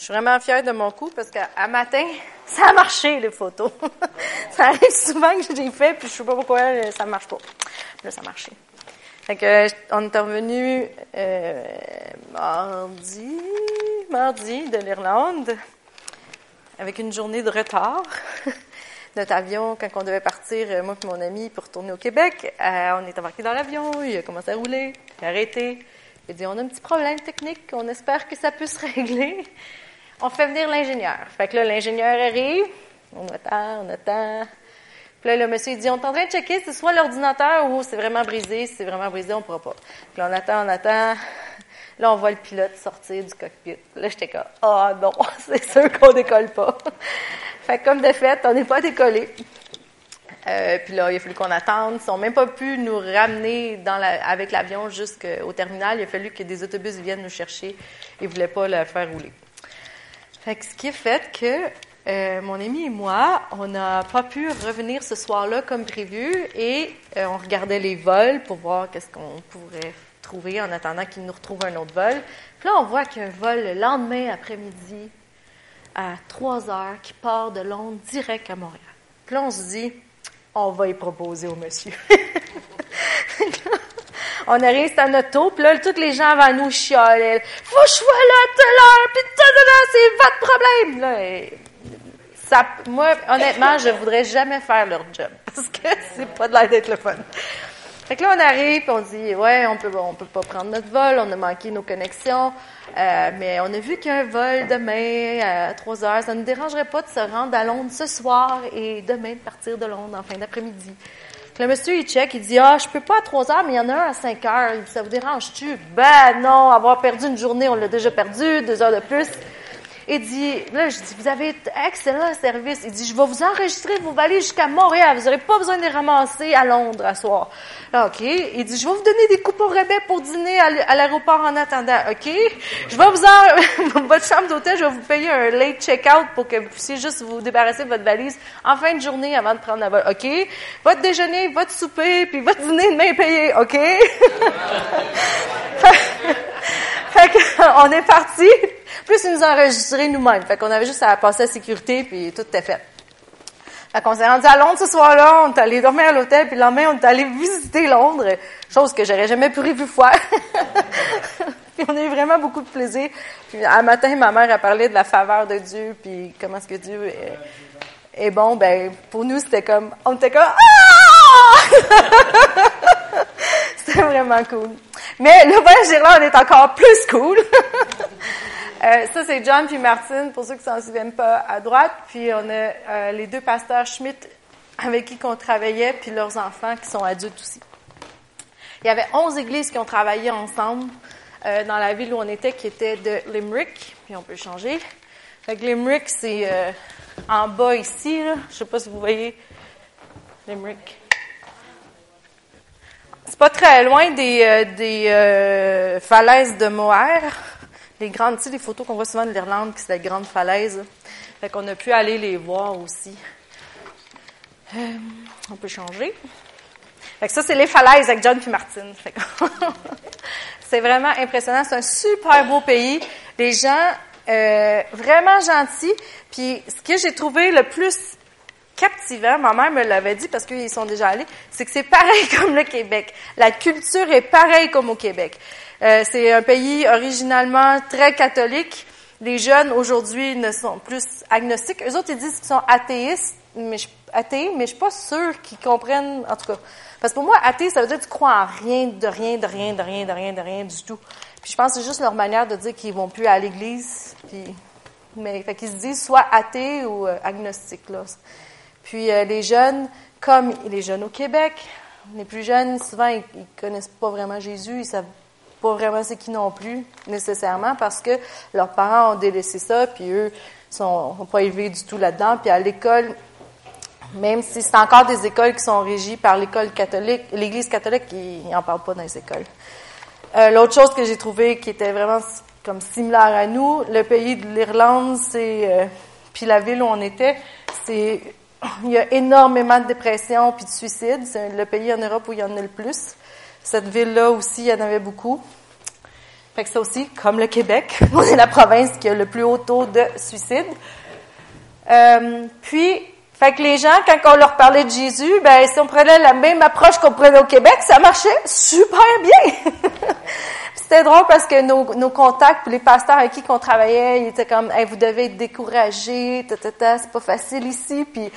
Je suis vraiment fière de mon coup parce qu'à matin, ça a marché, les photos. ça arrive souvent que j'ai fait, puis je sais pas pourquoi ça marche pas. Là, ça a marché. Fait que, on est revenu euh, mardi, mardi de l'Irlande, avec une journée de retard. Notre avion, quand on devait partir, euh, moi et mon ami, pour retourner au Québec, euh, on est embarqué dans l'avion, il a commencé à rouler, il a arrêté. Il a dit, on a un petit problème technique, on espère que ça peut se régler. On fait venir l'ingénieur. Fait que là, l'ingénieur arrive, on attend, on attend. Puis là, le monsieur, il dit, on est en train de checker, c'est soit l'ordinateur ou c'est vraiment brisé. Si c'est vraiment brisé, on pourra pas. Puis là, on attend, on attend. Là, on voit le pilote sortir du cockpit. Là, j'étais comme, ah non, c'est sûr qu'on décolle pas. fait que comme de fait, on n'est pas décollé. Euh, puis là, il a fallu qu'on attende. Ils n'ont même pas pu nous ramener avec l'avion jusqu'au terminal. Il a fallu que des autobus viennent nous chercher. Ils ne voulaient pas le faire rouler. Fait que ce qui a fait que euh, mon ami et moi, on n'a pas pu revenir ce soir-là comme prévu et euh, on regardait les vols pour voir qu'est-ce qu'on pourrait trouver en attendant qu'ils nous retrouvent un autre vol. Puis là, on voit qu'il y a un vol le lendemain après-midi à 3 heures qui part de Londres direct à Montréal. Puis là, on se dit, on va y proposer au monsieur. on arrive à notre auto, puis là, tous les gens avant nous chialer. Faut que je sois là à l'heure, puis c'est votre problème. Là, ça, moi, honnêtement, je voudrais jamais faire leur job, parce que c'est pas de l'air d'être le fun. Fait que là, on arrive, puis on dit, ouais, on peut, on peut pas prendre notre vol, on a manqué nos connexions, euh, mais on a vu qu'il y a un vol demain à 3 heures. Ça ne nous dérangerait pas de se rendre à Londres ce soir et demain de partir de Londres en fin d'après-midi. Le monsieur, il check, il dit, ah, je peux pas à 3 heures, mais il y en a un à 5 heures. Ça vous dérange-tu? Ben non, avoir perdu une journée, on l'a déjà perdu, deux heures de plus. Il dit, là, je dis, vous avez excellent service. Il dit, je vais vous enregistrer vos valises jusqu'à Montréal. Vous n'aurez pas besoin de les ramasser à Londres à soir. OK. Il dit, je vais vous donner des coupons rabais pour dîner à l'aéroport en attendant. OK? Je vais vous en, votre chambre d'hôtel, je vais vous payer un late check-out pour que vous puissiez juste vous débarrasser de votre valise en fin de journée avant de prendre la vol. OK? Votre déjeuner, votre souper, puis votre dîner demain payé. OK? fait on est parti. Plus ils nous ont nous-mêmes. Fait qu'on avait juste à passer la sécurité, puis tout était fait. Fait qu'on s'est rendu à Londres ce soir-là, on est allé dormir à l'hôtel, puis le lendemain, on est allé visiter Londres, chose que j'aurais jamais prévu faire. puis on a eu vraiment beaucoup de plaisir. Puis un matin, ma mère a parlé de la faveur de Dieu, puis comment est-ce que Dieu est, est, bon. Ben, pour nous, c'était comme, on était comme, ah! c'était vraiment cool. Mais le voyage on est encore plus cool. Euh, ça, c'est John puis Martine, pour ceux qui s'en souviennent pas, à droite. Puis on a euh, les deux pasteurs Schmidt avec qui on travaillait, puis leurs enfants qui sont adultes aussi. Il y avait 11 églises qui ont travaillé ensemble euh, dans la ville où on était, qui était de Limerick. Puis on peut changer. Fait que Limerick, c'est en bas ici. Là. Je sais pas si vous voyez Limerick. C'est pas très loin des, des falaises de Moher les grandes, tu sais, les photos qu'on voit souvent de l'Irlande, qui c'est des grandes falaises. Fait qu'on a pu aller les voir aussi. Euh, on peut changer. Fait que ça, c'est les falaises avec John puis Martine. c'est vraiment impressionnant. C'est un super beau pays. Les gens, euh, vraiment gentils. Puis ce que j'ai trouvé le plus captivant, ma mère me l'avait dit parce qu'ils sont déjà allés, c'est que c'est pareil comme le Québec. La culture est pareille comme au Québec. Euh, c'est un pays originalement très catholique. Les jeunes aujourd'hui ne sont plus agnostiques. Eux autres, ils disent qu'ils sont athéistes, mais je, athées, mais je suis pas sûre qu'ils comprennent, en tout cas. Parce que pour moi, athée, ça veut dire que tu crois en rien, de rien, de rien, de rien, de rien, de rien du tout. Puis je pense que c'est juste leur manière de dire qu'ils vont plus à l'église. Puis, mais, fait qu'ils se disent soit athées ou euh, agnostiques, là. Puis euh, les jeunes, comme les jeunes au Québec, les plus jeunes, souvent, ils, ils connaissent pas vraiment Jésus, ils savent pas vraiment c'est qui non plus, nécessairement, parce que leurs parents ont délaissé ça, puis eux sont, sont pas élevés du tout là-dedans. Puis à l'école, même si c'est encore des écoles qui sont régies par l'école catholique, l'Église catholique, ils n'en parlent pas dans les écoles. Euh, L'autre chose que j'ai trouvé qui était vraiment comme similaire à nous, le pays de l'Irlande, c'est euh, puis la ville où on était, c'est il y a énormément de dépression puis de suicides. C'est le pays en Europe où il y en a le plus. Cette ville-là aussi, il y en avait beaucoup. Fait que ça aussi, comme le Québec, on est la province qui a le plus haut taux de suicide. Euh, puis, fait que les gens, quand on leur parlait de Jésus, ben si on prenait la même approche qu'on prenait au Québec, ça marchait super bien. C'était drôle parce que nos, contacts, les pasteurs avec qui on travaillait, ils étaient comme, vous devez être découragés, c'est pas facile ici. Puis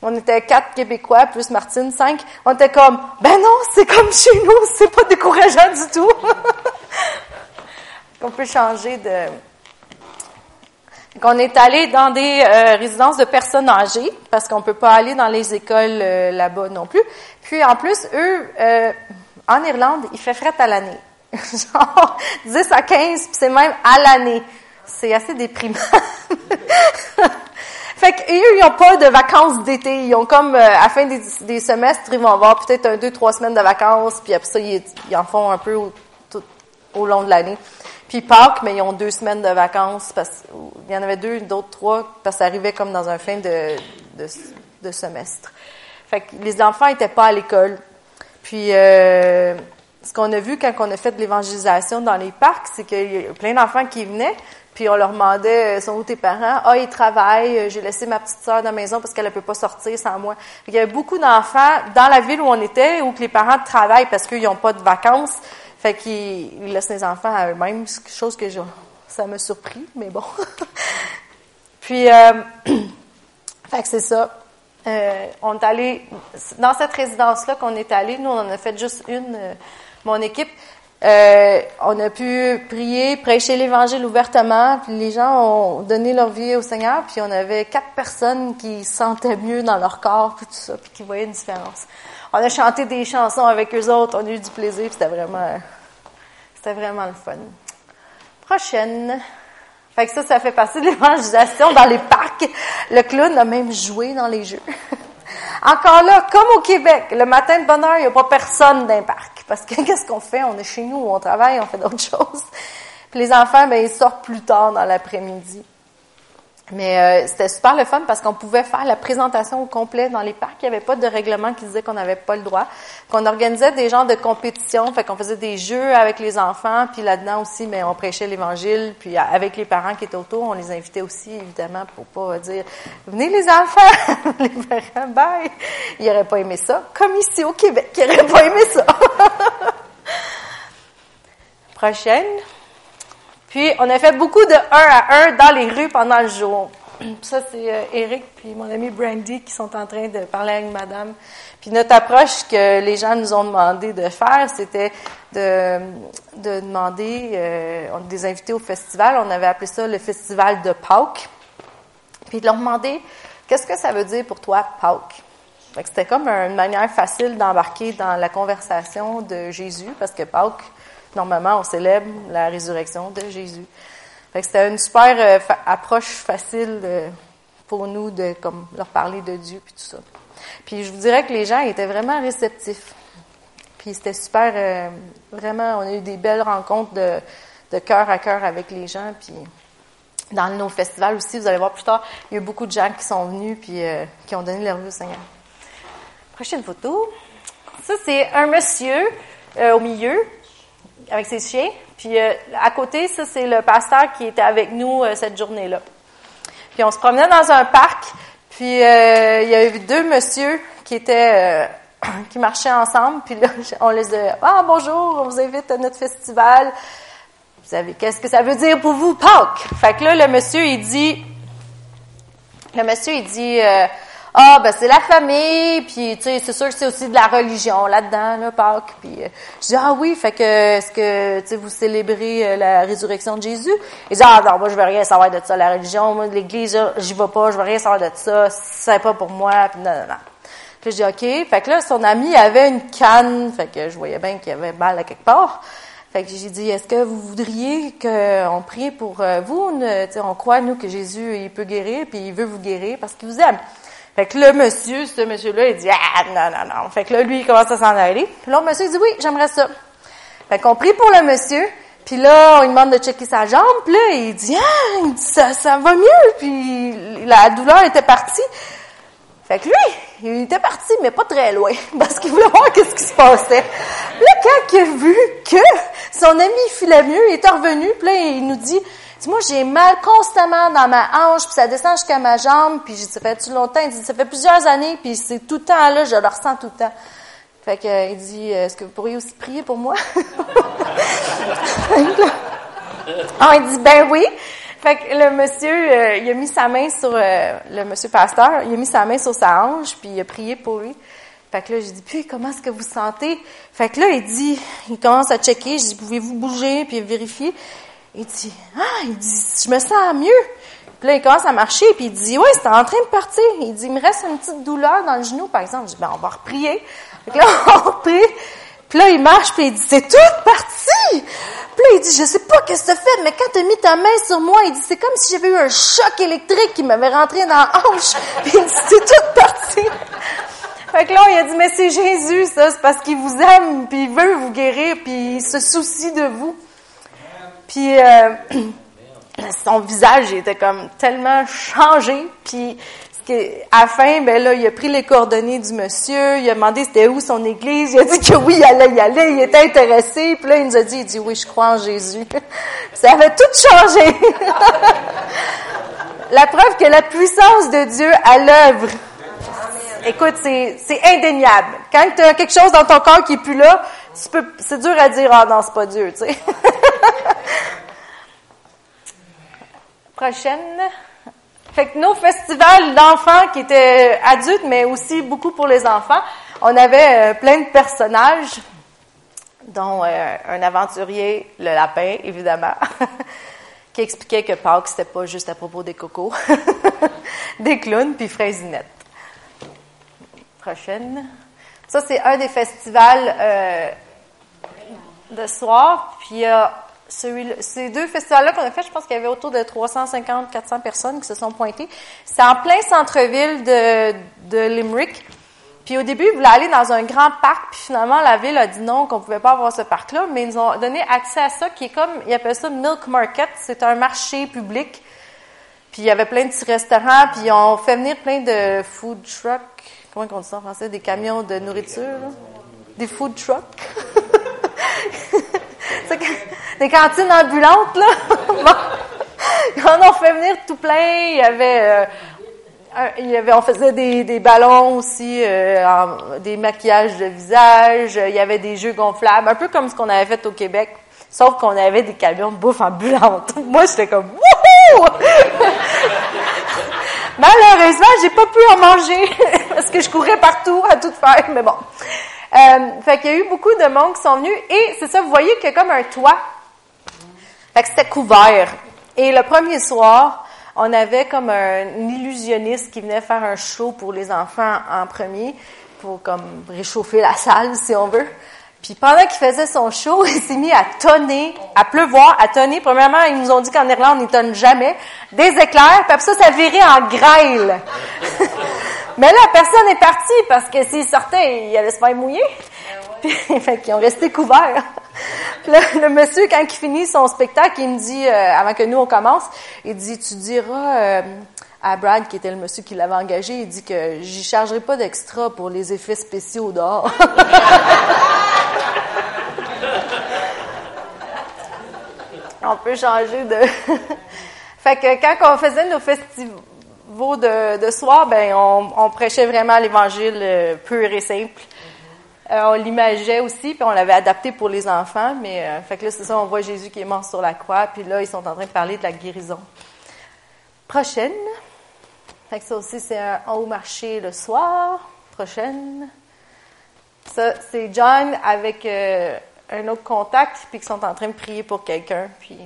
on était quatre Québécois plus Martine cinq. On était comme, ben non, c'est comme chez nous, c'est pas décourageant du tout. on peut changer de on est allé dans des euh, résidences de personnes âgées parce qu'on peut pas aller dans les écoles euh, là-bas non plus. Puis en plus, eux, euh, en Irlande, il fait fret à l'année. Genre 10 à 15, puis c'est même à l'année. C'est assez déprimant. fait qu'eux, ils n'ont pas de vacances d'été. Ils ont comme, à la fin des, semestres, ils vont avoir peut-être un, deux, trois semaines de vacances, puis après ça, ils, en font un peu au long de l'année. Puis Pâques, mais ils ont deux semaines de vacances parce il y en avait deux, d'autres trois parce que ça arrivait comme dans un fin de, de, semestre. Fait que les enfants étaient pas à l'école. Puis euh, ce qu'on a vu quand on a fait de l'évangélisation dans les parcs, c'est qu'il y a plein d'enfants qui venaient, puis on leur demandait euh, sont où tes parents? Ah, ils travaillent. J'ai laissé ma petite sœur dans la maison parce qu'elle ne peut pas sortir sans moi. Il y avait beaucoup d'enfants dans la ville où on était où que les parents travaillent parce qu'ils n'ont pas de vacances. Fait qu'ils laissent les enfants à eux-mêmes, chose que ça m'a surpris, mais bon. Puis, euh, fait que c'est ça. Euh, on est allé dans cette résidence-là qu'on est allé. Nous, on en a fait juste une, euh, mon équipe. Euh, on a pu prier, prêcher l'Évangile ouvertement, puis les gens ont donné leur vie au Seigneur, puis on avait quatre personnes qui sentaient mieux dans leur corps, tout ça, puis qui voyaient une différence. On a chanté des chansons avec eux autres, on a eu du plaisir, c'était vraiment, c'était vraiment le fun. Prochaine. Fait que ça, ça fait partie de l'évangélisation dans les parcs. Le clown a même joué dans les jeux. Encore là, comme au Québec, le matin de bonne il n'y a pas personne dans les. Parce que qu'est-ce qu'on fait? On est chez nous, on travaille, on fait d'autres choses. Puis les enfants, ben, ils sortent plus tard dans l'après-midi. Mais euh, c'était super le fun parce qu'on pouvait faire la présentation au complet dans les parcs. Il n'y avait pas de règlement qui disait qu'on n'avait pas le droit. Qu'on organisait des genres de compétitions, fait qu'on faisait des jeux avec les enfants, puis là-dedans aussi, mais on prêchait l'Évangile, puis avec les parents qui étaient autour, on les invitait aussi, évidemment, pour pas dire venez les enfants, les parents, bye. Ils n'auraient pas aimé ça, comme ici au Québec, ils n'auraient pas aimé ça. Prochaine. Puis, on a fait beaucoup de un à un dans les rues pendant le jour. Ça, c'est euh, Eric puis mon ami Brandy qui sont en train de parler avec madame. Puis notre approche que les gens nous ont demandé de faire, c'était de, de demander, euh, des invités au festival, on avait appelé ça le festival de Pâques, puis de leur demander, qu'est-ce que ça veut dire pour toi, Pâques? C'était comme une manière facile d'embarquer dans la conversation de Jésus, parce que Pâques, normalement, on célèbre la résurrection de Jésus. c'était une super euh, approche facile euh, pour nous de leur parler de Dieu puis tout ça. Puis je vous dirais que les gens étaient vraiment réceptifs. Puis c'était super, euh, vraiment, on a eu des belles rencontres de, de cœur à cœur avec les gens. Puis dans nos festivals aussi, vous allez voir plus tard, il y a eu beaucoup de gens qui sont venus puis qui ont donné leur vie au Seigneur. Prochaine photo. Ça, c'est un monsieur au milieu avec ses chiens. Puis euh, à côté, ça, c'est le pasteur qui était avec nous euh, cette journée-là. Puis on se promenait dans un parc, puis euh, il y avait deux messieurs qui étaient qui marchaient ensemble, puis là, on les a Ah bonjour, on vous invite à notre festival. Vous savez, qu'est-ce que ça veut dire pour vous, Pâques? Fait que là, le monsieur, il dit le monsieur, il dit ah ben c'est la famille, puis tu sais c'est sûr que c'est aussi de la religion là-dedans là Pâques. Puis euh, je dis ah oui, fait que est-ce que tu sais vous célébrez euh, la résurrection de Jésus? Il dit ah non moi je veux rien savoir de ça la religion, moi l'église j'y vais pas, je veux rien savoir de ça, c'est pas pour moi, puis non non non. Puis je dis ok, fait que là son ami avait une canne, fait que je voyais bien qu'il y avait mal à quelque part. Fait que j'ai dit, est-ce que vous voudriez qu'on prie pour euh, vous? on croit, nous, que Jésus, il peut guérir, puis il veut vous guérir parce qu'il vous aime. Fait que le monsieur, ce monsieur-là, il dit Ah non, non, non. Fait que là, lui, il commence à s'en aller. Puis l'autre monsieur il dit Oui, j'aimerais ça. Fait qu'on prie pour le monsieur. Puis là, on lui demande de checker sa jambe. Puis là, il dit Ah, ça, ça va mieux. Puis la douleur était partie. Fait que lui, Il était parti, mais pas très loin, parce qu'il voulait voir qu'est-ce qui se passait. Là, quand il a vu que son ami filait mieux, il est revenu, puis là, il nous dit, moi, j'ai mal constamment dans ma hanche, puis ça descend jusqu'à ma jambe, puis ça fait-tu longtemps? Il dit, ça fait plusieurs années, puis c'est tout le temps là, je le ressens tout le temps. Fait que, euh, il dit, est-ce que vous pourriez aussi prier pour moi? ah, il dit, ben oui. Fait que le monsieur, euh, il a mis sa main sur, euh, le monsieur pasteur, il a mis sa main sur sa hanche, puis il a prié pour lui. Fait que là, j'ai dit, puis comment est-ce que vous sentez? Fait que là, il dit, il commence à checker, je dis, pouvez-vous bouger, puis vérifier? Il dit, ah, il dit, je me sens mieux. Puis là, il commence à marcher, puis il dit, oui, c'est en train de partir. Il dit, il me reste une petite douleur dans le genou, par exemple. Je dis, ben, on va reprier. Fait là, on prie. Puis là, il marche, puis il dit, c'est tout parti! Puis là, il dit, je sais pas qu'est-ce que tu fait, mais quand tu as mis ta main sur moi, il dit, c'est comme si j'avais eu un choc électrique qui m'avait rentré dans la hanche. Puis il dit, c'est tout parti! Fait que là, il a dit, mais c'est Jésus, ça, c'est parce qu'il vous aime, puis il veut vous guérir, puis il se soucie de vous. Puis euh, son visage était comme tellement changé. Puis à la fin, ben là, il a pris les coordonnées du monsieur, il a demandé c'était où son église, il a dit que oui, il allait y aller, il était intéressé, puis là, il nous a dit, il dit oui, je crois en Jésus. Ça avait tout changé. la preuve que la puissance de Dieu à l'œuvre. Écoute, c'est, c'est indéniable. Quand tu as quelque chose dans ton corps qui est plus là, c'est dur à dire, ah non, c'est pas Dieu, tu sais. Prochaine. Fait que nos festivals d'enfants qui étaient adultes, mais aussi beaucoup pour les enfants, on avait euh, plein de personnages, dont euh, un aventurier, le lapin, évidemment, qui expliquait que Pâques, c'était pas juste à propos des cocos, des clowns, puis Fraisinette. Prochaine. Ça, c'est un des festivals euh, de soir, puis y a ces deux festivals-là qu'on a fait, je pense qu'il y avait autour de 350, 400 personnes qui se sont pointées. C'est en plein centre-ville de, de Limerick. Puis au début, ils voulaient aller dans un grand parc, puis finalement, la ville a dit non, qu'on pouvait pas avoir ce parc-là, mais ils nous ont donné accès à ça, qui est comme, ils appellent ça Milk Market, c'est un marché public. Puis il y avait plein de petits restaurants, puis ils ont fait venir plein de food trucks, comment on dit ça en français, des camions de nourriture, des food trucks. des cantines ambulantes, là. on en fait venir tout plein. Il y avait, euh, il y avait on faisait des, des ballons aussi, euh, des maquillages de visage. Il y avait des jeux gonflables, un peu comme ce qu'on avait fait au Québec. Sauf qu'on avait des camions de bouffe ambulantes. Moi, j'étais comme, wouhou! Malheureusement, j'ai pas pu en manger parce que je courais partout à tout faire, mais bon. Euh, fait qu'il y a eu beaucoup de monde qui sont venus et c'est ça, vous voyez qu'il y a comme un toit. Fait que c'était couvert. Et le premier soir, on avait comme un, illusionniste qui venait faire un show pour les enfants en premier, pour comme réchauffer la salle, si on veut. Puis pendant qu'il faisait son show, il s'est mis à tonner, à pleuvoir, à tonner. Premièrement, ils nous ont dit qu'en Irlande, ils tonnent jamais. Des éclairs, puis après ça, ça virait en grêle. Mais là, personne n'est parti parce que s'ils sortaient, ils allaient se faire mouiller. Puis, fait qu'ils ont resté couverts. le monsieur, quand il finit son spectacle, il me dit, euh, avant que nous on commence, il dit, tu diras euh, à Brad, qui était le monsieur qui l'avait engagé, il dit que j'y chargerai pas d'extra pour les effets spéciaux dehors. on peut changer de... fait que quand on faisait nos festivals, de, de soir, ben on, prêchait vraiment l'Évangile euh, pur et simple. Euh, on l'imageait aussi, puis on l'avait adapté pour les enfants. Mais euh, fait que là, c'est ça, on voit Jésus qui est mort sur la croix, puis là, ils sont en train de parler de la guérison. Prochaine. Fait que ça aussi, c'est un haut marché le soir. Prochaine. Ça, c'est John avec un autre contact, puis qui sont en train de prier pour quelqu'un. Puis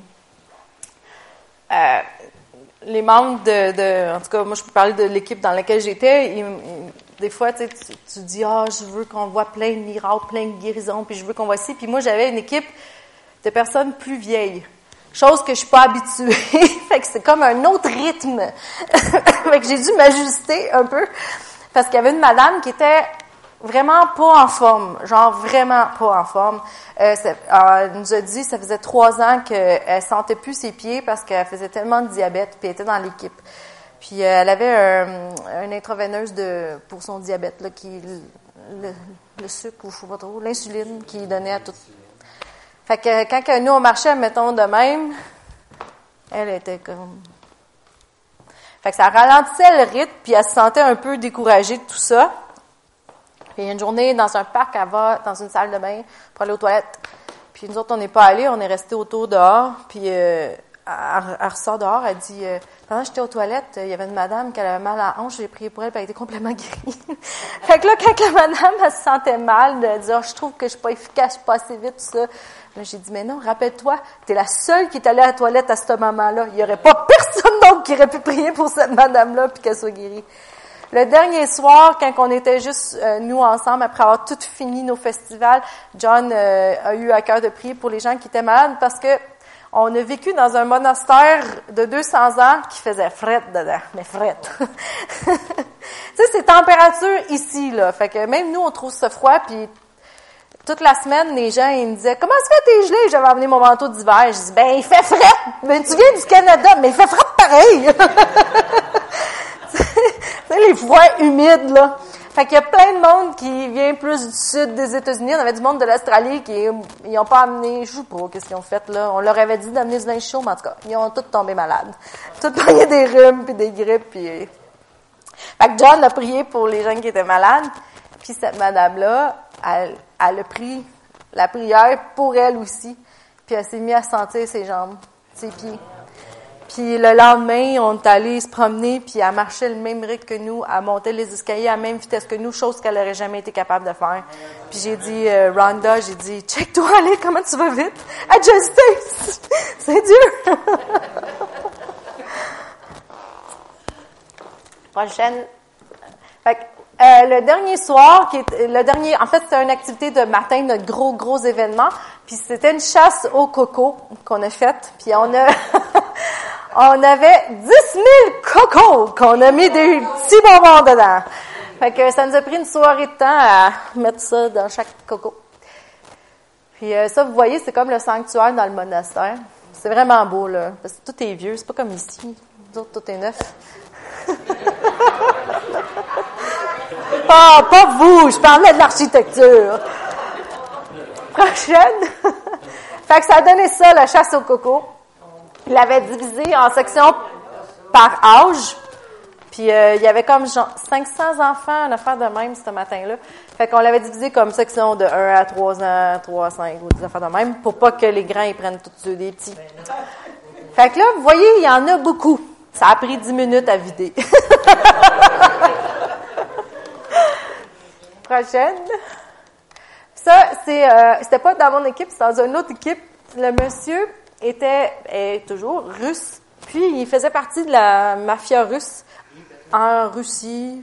les membres de, de, en tout cas, moi, je peux parler de l'équipe dans laquelle j'étais. Des fois, tu, tu dis, ah, je veux qu'on voit plein de miracles, plein de guérisons, puis je veux qu'on voit ci. Puis moi, j'avais une équipe de personnes plus vieilles. Chose que je suis pas habituée. fait que c'est comme un autre rythme. fait que j'ai dû m'ajuster un peu. Parce qu'il y avait une madame qui était vraiment pas en forme, genre vraiment pas en forme. Euh, elle nous a dit ça faisait trois ans qu'elle sentait plus ses pieds parce qu'elle faisait tellement de diabète, puis elle était dans l'équipe. Puis euh, elle avait un, un intraveineuse de, pour son diabète, là, qui, le, le sucre, ou je sais pas trop, l'insuline qu'il donnait à tout. Fait que quand nous, on marchait, mettons, de même, elle était comme... Fait que ça ralentissait le rythme, puis elle se sentait un peu découragée de tout ça. Puis une journée, dans un parc, elle va dans une salle de bain pour aller aux toilettes. Puis nous autres, on n'est pas allés, on est restés autour dehors. Puis euh, elle, ressort dehors, elle dit euh, Pendant que j'étais aux toilettes, il y avait une madame qui avait mal à la hanche, j'ai prié pour elle, puis elle était complètement guérie. fait que là, quand la madame, elle se sentait mal, de dire oh, Je trouve que je suis pas efficace, je suis pas assez vite, tout ça. Là, j'ai dit Mais non, rappelle-toi, tu es la seule qui est allée à la toilette à ce moment-là. Il n'y aurait pas personne d'autre qui aurait pu prier pour cette madame-là, puis qu'elle soit guérie. Le dernier soir, quand on était juste euh, nous ensemble, après avoir tout fini nos festivals, John euh, a eu à cœur de prier pour les gens qui étaient malades parce que on a vécu dans un monastère de 200 ans qui faisait fret dedans, mais fret. tu sais, c'est température ici, là. Fait que même nous, on trouve ça froid, puis toute la semaine, les gens, ils me disaient, comment ça fait t'es gelé? J'avais amené mon manteau d'hiver. Je dis, ben, il fait fret! Mais tu viens du Canada, mais il fait fret pareil! les foies humides, là. Fait qu'il y a plein de monde qui vient plus du sud des États-Unis. On avait du monde de l'Australie qui ils ont pas amené, je sais pas qu'est-ce qu'ils ont fait là. On leur avait dit d'amener du linge chaud, mais en tout cas, ils ont tous tombé malades. Tous pogné des rhumes puis des grippes puis. Fait que John a prié pour les gens qui étaient malades. Puis cette madame-là, elle, elle a pris la prière pour elle aussi. Puis elle s'est mise à sentir ses jambes, ses pieds. Puis le lendemain, on est allé se promener, puis elle marchait le même rythme que nous, elle montait les escaliers à la même vitesse que nous, chose qu'elle n'aurait jamais été capable de faire. Puis j'ai dit, euh, Rhonda, j'ai dit, check-toi, allez, comment tu vas vite? Adjustez! C'est dur! Prochaine. Fait que, euh, le dernier soir, qui est, le dernier, en fait, c'était une activité de matin, notre gros, gros événement. Puis c'était une chasse au coco qu'on a faite. Puis on a, on avait 10 000 cocos qu'on a mis des petits bonbons dedans. Fait que ça nous a pris une soirée de temps à mettre ça dans chaque coco. Puis euh, ça, vous voyez, c'est comme le sanctuaire dans le monastère. C'est vraiment beau, là. Parce que tout est vieux, c'est pas comme ici. Nous tout est neuf. pas, pas vous, je parlais de l'architecture. Prochaine. fait que ça a donné ça, la chasse au coco. Il l'avait divisé en sections par âge. Puis euh, il y avait comme genre 500 enfants en affaire de même ce matin-là. Fait qu'on l'avait divisé comme section de 1 à 3 ans, 3 à 5 ou des affaires de même pour pas que les grands ils prennent tous ceux des petits. Fait que là, vous voyez, il y en a beaucoup. Ça a pris 10 minutes à vider. Prochaine. Ça, c'est, euh, c'était pas dans mon équipe, c'est dans une autre équipe. Le monsieur était est toujours russe, puis il faisait partie de la mafia russe en Russie.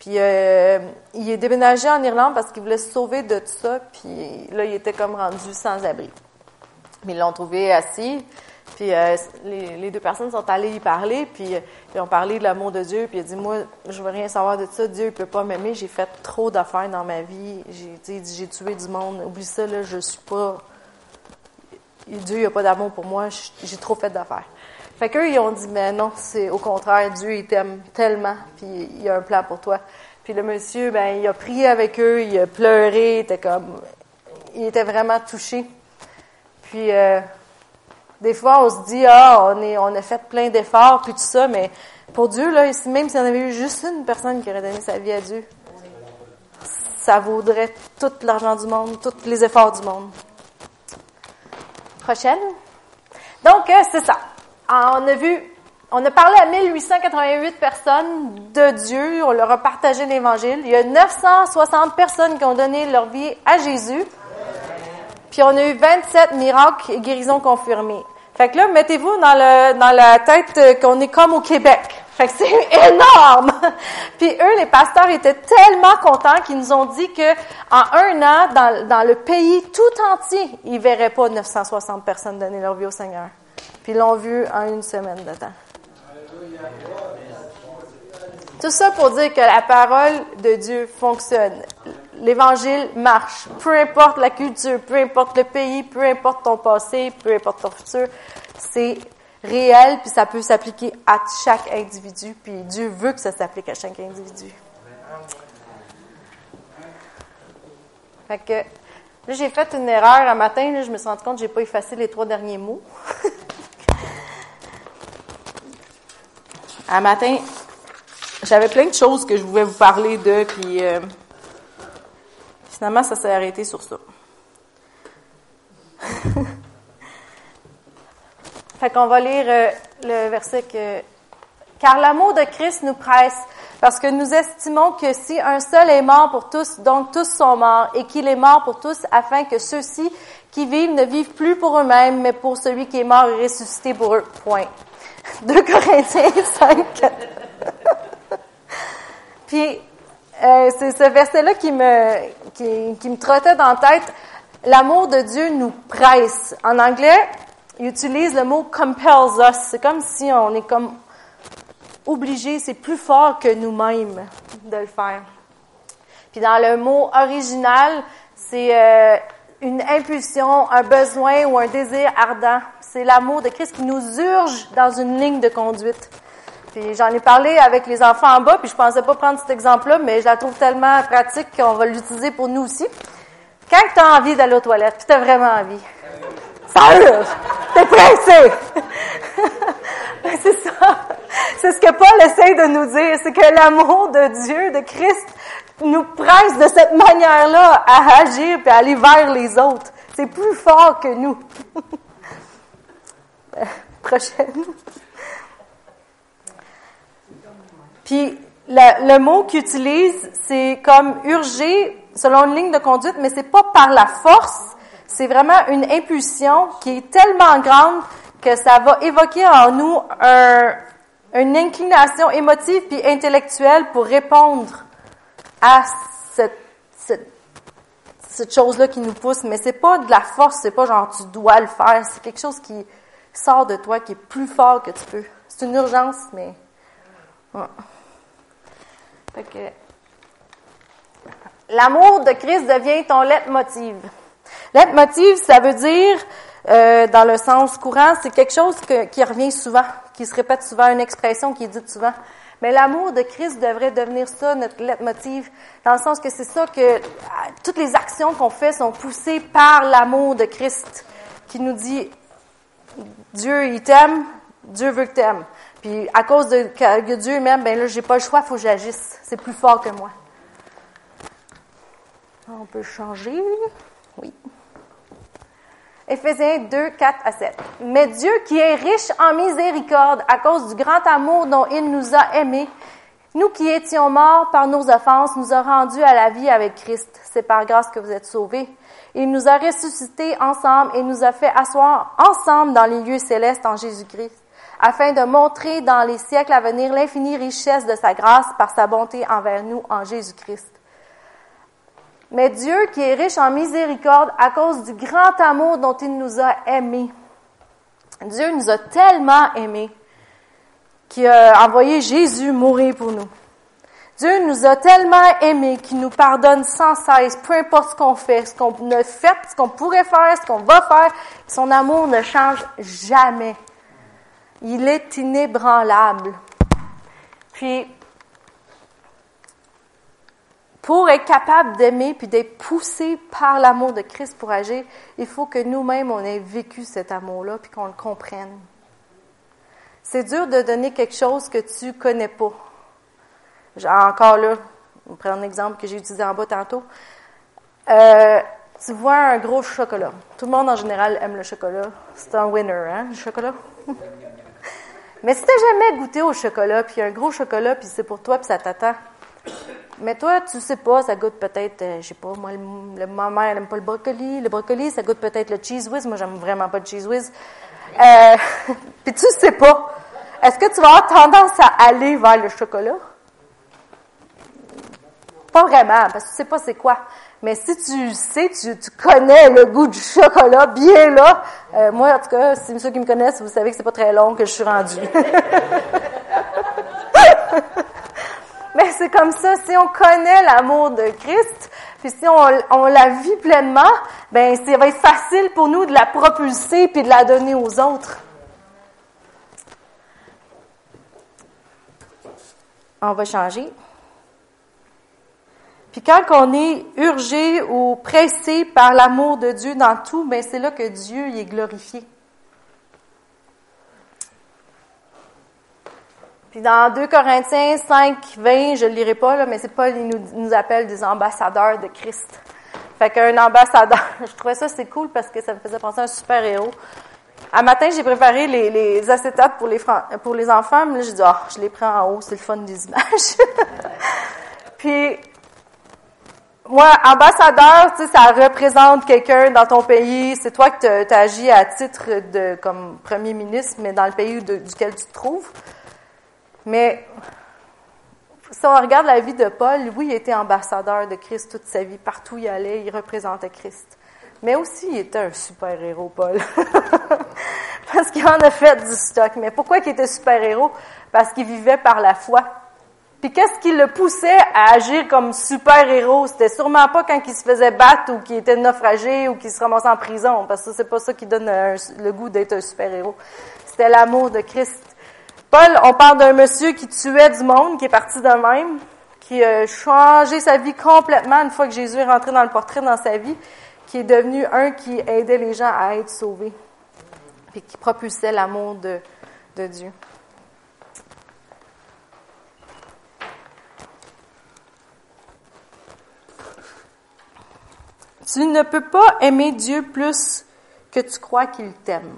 Puis euh, il est déménagé en Irlande parce qu'il voulait se sauver de tout ça, puis là, il était comme rendu sans abri. Mais ils l'ont trouvé assis, puis euh, les, les, deux personnes sont allées y parler, puis ils ont parlé de l'amour de Dieu, puis il a dit, moi, je veux rien savoir de ça, Dieu ne peut pas m'aimer, j'ai fait trop d'affaires dans ma vie, j'ai j'ai tué du monde, oublie ça, là, je suis pas Dieu n'a pas d'amour pour moi, j'ai trop fait d'affaires. Fait qu'eux, ils ont dit, mais non, c'est au contraire, Dieu, il t'aime tellement, puis il a un plan pour toi. Puis le monsieur, ben, il a prié avec eux, il a pleuré, il était comme, il était vraiment touché. Puis, euh, des fois, on se dit, ah, on est, on a fait plein d'efforts, puis tout ça, mais pour Dieu, là, même s'il y en avait eu juste une personne qui aurait donné sa vie à Dieu, ça vaudrait tout l'argent du monde, tous les efforts du monde prochaine. Donc, euh, c'est ça. Ah, on a vu, on a parlé à 1888 personnes de Dieu, on leur a partagé l'Évangile. Il y a 960 personnes qui ont donné leur vie à Jésus. Puis on a eu 27 miracles et guérisons confirmés. Fait que là, mettez-vous dans, dans la tête qu'on est comme au Québec. Fait c'est énorme! Puis eux, les pasteurs, étaient tellement contents qu'ils nous ont dit que en un an, dans, dans le pays tout entier, ils verraient pas 960 personnes donner leur vie au Seigneur. Puis ils l'ont vu en une semaine de temps. Tout ça pour dire que la parole de Dieu fonctionne. L'Évangile marche. Peu importe la culture, peu importe le pays, peu importe ton passé, peu importe ton futur, c'est réel, puis ça peut s'appliquer à chaque individu, puis Dieu veut que ça s'applique à chaque individu. Fait que là, j'ai fait une erreur un matin, là, je me suis rendu compte que j'ai pas effacé les trois derniers mots. un matin, j'avais plein de choses que je voulais vous parler de, puis euh, finalement, ça s'est arrêté sur ça. fait qu'on va lire euh, le verset que car l'amour de Christ nous presse, parce que nous estimons que si un seul est mort pour tous, donc tous sont morts, et qu'il est mort pour tous, afin que ceux-ci qui vivent ne vivent plus pour eux-mêmes, mais pour celui qui est mort et ressuscité pour eux. Point. 2 Corinthiens 5, 4. Puis, euh, c'est ce verset-là qui me, qui, qui me trottait dans la tête. L'amour de Dieu nous presse. En anglais, il utilise le mot compels us. C'est comme si on est comme obligé, c'est plus fort que nous-mêmes de le faire. Puis dans le mot original, c'est euh, une impulsion, un besoin ou un désir ardent. C'est l'amour de Christ qui nous urge dans une ligne de conduite. Puis j'en ai parlé avec les enfants en bas, puis je pensais pas prendre cet exemple-là, mais je la trouve tellement pratique qu'on va l'utiliser pour nous aussi. Quand tu as envie d'aller aux toilettes, puis tu as vraiment envie, t'es pressé? c'est ça. C'est ce que Paul essaie de nous dire, c'est que l'amour de Dieu, de Christ, nous presse de cette manière-là à agir et à aller vers les autres. C'est plus fort que nous. Prochaine. Puis le, mot qu'il utilise, c'est comme urger selon une ligne de conduite, mais c'est pas par la force, c'est vraiment une impulsion qui est tellement grande que ça va évoquer en nous un, une inclination émotive puis intellectuelle pour répondre à cette chose-là qui nous pousse. Mais c'est pas de la force, c'est pas genre tu dois le faire, c'est quelque chose qui sort de toi, qui est plus fort que tu peux. C'est une urgence, mais... L'amour de Christ devient ton leitmotiv. Leitmotiv, ça veut dire euh, dans le sens courant, c'est quelque chose qui revient souvent, qui se répète souvent, une expression qui est dite souvent. Mais l'amour de Christ devrait devenir ça, notre leitmotiv, dans le sens que c'est ça que toutes les actions qu'on fait sont poussées par l'amour de Christ, qui nous dit, Dieu, il t'aime, Dieu veut que t'aimes. Puis à cause de que Dieu m'aime, ben là, j'ai pas le choix, faut que j'agisse. C'est plus fort que moi. On peut changer. Oui. Éphésiens 2, 4 à 7. Mais Dieu qui est riche en miséricorde à cause du grand amour dont il nous a aimés, nous qui étions morts par nos offenses, nous a rendus à la vie avec Christ. C'est par grâce que vous êtes sauvés. Il nous a ressuscités ensemble et nous a fait asseoir ensemble dans les lieux célestes en Jésus-Christ, afin de montrer dans les siècles à venir l'infinie richesse de sa grâce par sa bonté envers nous en Jésus-Christ. Mais Dieu qui est riche en miséricorde à cause du grand amour dont il nous a aimés. Dieu nous a tellement aimés qu'il a envoyé Jésus mourir pour nous. Dieu nous a tellement aimés qu'il nous pardonne sans cesse, peu importe ce qu'on fait, ce qu'on a fait, ce qu'on pourrait faire, ce qu'on va faire. Son amour ne change jamais. Il est inébranlable. Puis, pour être capable d'aimer puis d'être poussé par l'amour de Christ pour agir, il faut que nous-mêmes, on ait vécu cet amour-là puis qu'on le comprenne. C'est dur de donner quelque chose que tu connais pas. Encore là, on prend un exemple que j'ai utilisé en bas tantôt. Euh, tu vois un gros chocolat. Tout le monde en général aime le chocolat. C'est un winner, hein, le chocolat? Mais si tu n'as jamais goûté au chocolat, puis un gros chocolat, puis c'est pour toi, puis ça t'attend, mais toi, tu sais pas, ça goûte peut-être, euh, je sais pas, moi, le, ma mère, elle aime pas le brocoli. Le brocoli, ça goûte peut-être le cheese whiz. Moi, j'aime vraiment pas le cheese whiz. Euh, puis tu sais pas. Est-ce que tu vas avoir tendance à aller vers le chocolat? Pas vraiment, parce que tu sais pas c'est quoi. Mais si tu sais, tu, tu, connais le goût du chocolat bien là, euh, moi en tout cas, si ceux qui me connaissent, vous savez que c'est pas très long que je suis rendue. Ben, c'est comme ça. Si on connaît l'amour de Christ, puis si on, on la vit pleinement, ben ça va être facile pour nous de la propulser puis de la donner aux autres. On va changer. Puis quand on est urgé ou pressé par l'amour de Dieu dans tout, ben c'est là que Dieu y est glorifié. Puis dans 2 Corinthiens 5, 20, je ne le lirai pas, là, mais c'est Paul, il nous, nous des ambassadeurs de Christ. Fait qu'un ambassadeur, je trouvais ça c'est cool parce que ça me faisait penser à un super héros. Un matin, j'ai préparé les, les acétates pour les, pour les enfants, mais là, j'ai dit, ah, je les prends en haut, c'est le fun des images. Puis, moi, ambassadeur, tu sais, ça représente quelqu'un dans ton pays. C'est toi que tu agis à titre de comme premier ministre, mais dans le pays duquel tu te trouves. Mais si on regarde la vie de Paul, oui, il était ambassadeur de Christ toute sa vie. Partout où il allait, il représentait Christ. Mais aussi, il était un super-héros, Paul. Parce qu'il en a fait du stock. Mais pourquoi il était super-héros? Parce qu'il vivait par la foi. Puis qu'est-ce qui le poussait à agir comme super-héros? C'était sûrement pas quand il se faisait battre ou qu'il était naufragé ou qu'il se ramassait en prison, parce que c'est pas ça qui donne le goût d'être un super-héros. C'était l'amour de Christ. Paul, on parle d'un monsieur qui tuait du monde, qui est parti de même, qui a changé sa vie complètement une fois que Jésus est rentré dans le portrait dans sa vie, qui est devenu un qui aidait les gens à être sauvés, et qui propulsait l'amour de Dieu. Tu ne peux pas aimer Dieu plus que tu crois qu'il t'aime.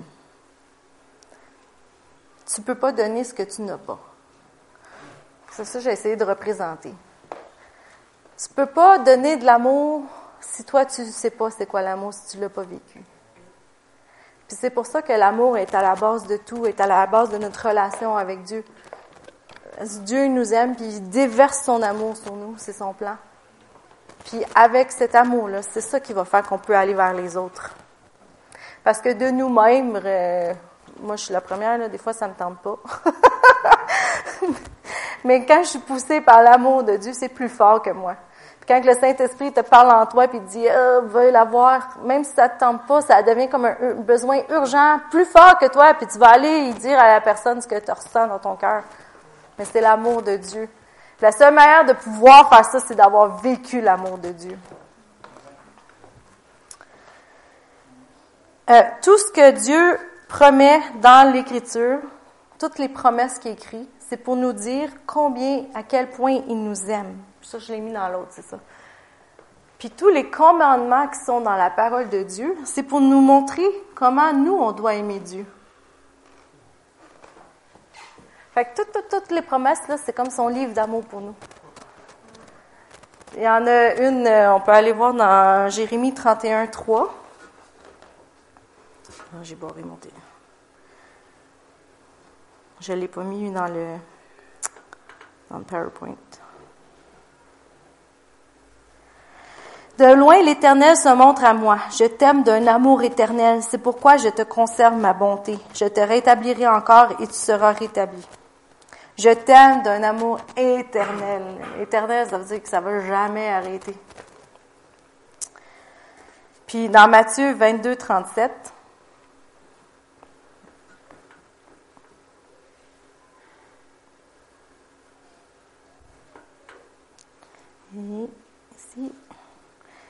Tu ne peux pas donner ce que tu n'as pas. C'est ça que j'ai essayé de représenter. Tu ne peux pas donner de l'amour si toi tu ne sais pas c'est quoi l'amour, si tu ne l'as pas vécu. Puis c'est pour ça que l'amour est à la base de tout, est à la base de notre relation avec Dieu. Dieu nous aime, puis il déverse son amour sur nous, c'est son plan. Puis avec cet amour-là, c'est ça qui va faire qu'on peut aller vers les autres. Parce que de nous-mêmes, euh, moi je suis la première, là, des fois ça ne me tente pas. Mais quand je suis poussée par l'amour de Dieu, c'est plus fort que moi. Puis quand le Saint-Esprit te parle en toi puis te dit oh, veuille l'avoir, même si ça te tente pas, ça devient comme un, un, besoin urgent, plus fort que toi, puis tu vas aller dire à la personne ce que tu ressens dans ton cœur. Mais c'est l'amour de Dieu. La seule manière de pouvoir faire ça, c'est d'avoir vécu l'amour de Dieu. Euh, tout ce que Dieu promet dans l'Écriture, toutes les promesses qu'il écrit, c'est pour nous dire combien, à quel point il nous aime. Ça, je l'ai mis dans l'autre, c'est ça. Puis tous les commandements qui sont dans la parole de Dieu, c'est pour nous montrer comment nous, on doit aimer Dieu. Fait que toutes, les promesses, là, c'est comme son livre d'amour pour nous. Il y en a une, euh, on peut aller voir dans Jérémie 31, 3. Ah, j'ai barré mon Je ne l'ai pas mis dans le, dans le PowerPoint. De loin, l'Éternel se montre à moi. Je t'aime d'un amour éternel. C'est pourquoi je te conserve ma bonté. Je te rétablirai encore et tu seras rétabli. Je t'aime d'un amour éternel. Éternel, ça veut dire que ça ne va jamais arrêter. Puis dans Matthieu 22, 37,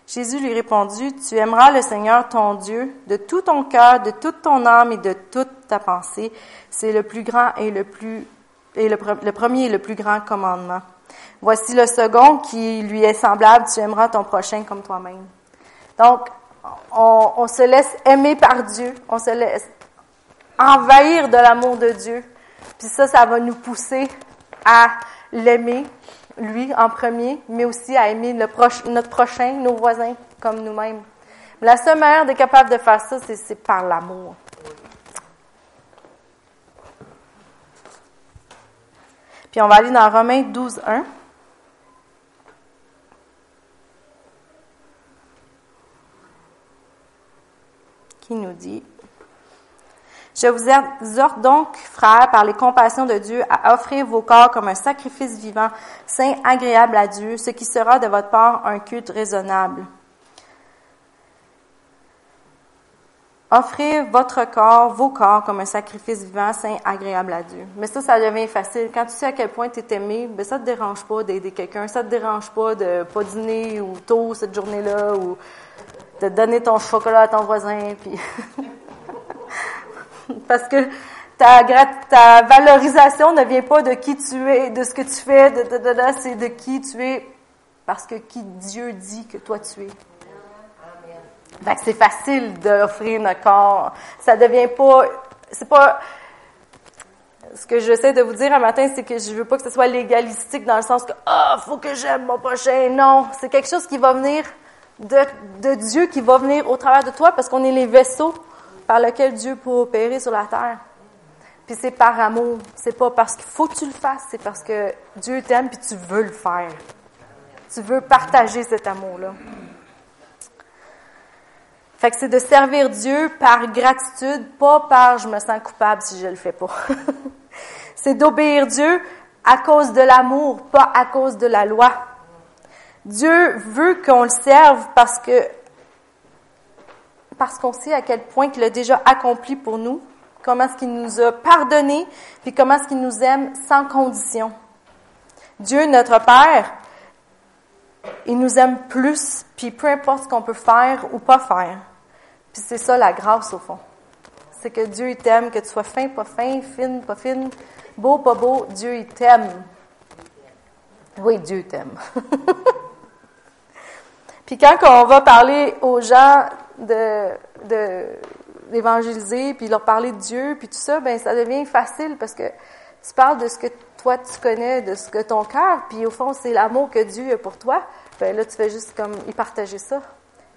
Jésus lui répondit, Tu aimeras le Seigneur ton Dieu de tout ton cœur, de toute ton âme et de toute ta pensée. C'est le plus grand et le plus et le, premier est le plus grand commandement. Voici le second qui lui est semblable, tu aimeras ton prochain comme toi-même. Donc, on, on, se laisse aimer par Dieu, on se laisse envahir de l'amour de Dieu. Puis ça, ça va nous pousser à l'aimer, lui en premier, mais aussi à aimer le notre prochain, nos voisins, comme nous-mêmes. La seule manière d'être capable de faire ça, c'est par l'amour. Puis on va aller dans Romains 12, 1. Qui nous dit Je vous exhorte donc, frères, par les compassions de Dieu, à offrir vos corps comme un sacrifice vivant, saint, agréable à Dieu, ce qui sera de votre part un culte raisonnable. Offrez votre corps, vos corps, comme un sacrifice vivant, saint, agréable à Dieu. Mais ça, ça devient facile. Quand tu sais à quel point tu es aimé, ben ça te dérange pas d'aider quelqu'un. Ça te dérange pas de pas dîner ou tôt cette journée-là ou de donner ton chocolat à ton voisin. Puis Parce que ta, ta valorisation ne vient pas de qui tu es, de ce que tu fais, de, de, de, c'est de qui tu es, parce que qui Dieu dit que toi tu es c'est facile d'offrir notre corps. Ça devient pas, c'est pas, ce que j'essaie de vous dire un matin, c'est que je veux pas que ce soit légalistique dans le sens que, ah, faut que j'aime mon prochain. Non. C'est quelque chose qui va venir de, de Dieu, qui va venir au travers de toi parce qu'on est les vaisseaux par lesquels Dieu peut opérer sur la terre. Puis c'est par amour. C'est pas parce qu'il faut que tu le fasses, c'est parce que Dieu t'aime puis tu veux le faire. Tu veux partager cet amour-là. Fait que c'est de servir Dieu par gratitude, pas par je me sens coupable si je le fais pas. c'est d'obéir Dieu à cause de l'amour, pas à cause de la loi. Dieu veut qu'on le serve parce que parce qu'on sait à quel point il a déjà accompli pour nous, comment est-ce qu'il nous a pardonné, puis comment est-ce qu'il nous aime sans condition. Dieu, notre Père, il nous aime plus, puis peu importe ce qu'on peut faire ou pas faire. Puis c'est ça la grâce au fond. C'est que Dieu il t'aime, que tu sois fin, pas fin, fine, pas fine, beau, pas beau, Dieu il t'aime. Oui, Dieu t'aime. Puis quand on va parler aux gens de, de d'évangéliser, puis leur parler de Dieu, puis tout ça, ben ça devient facile parce que tu parles de ce que toi tu connais, de ce que ton cœur, puis au fond c'est l'amour que Dieu a pour toi. Ben là tu fais juste comme y partager ça.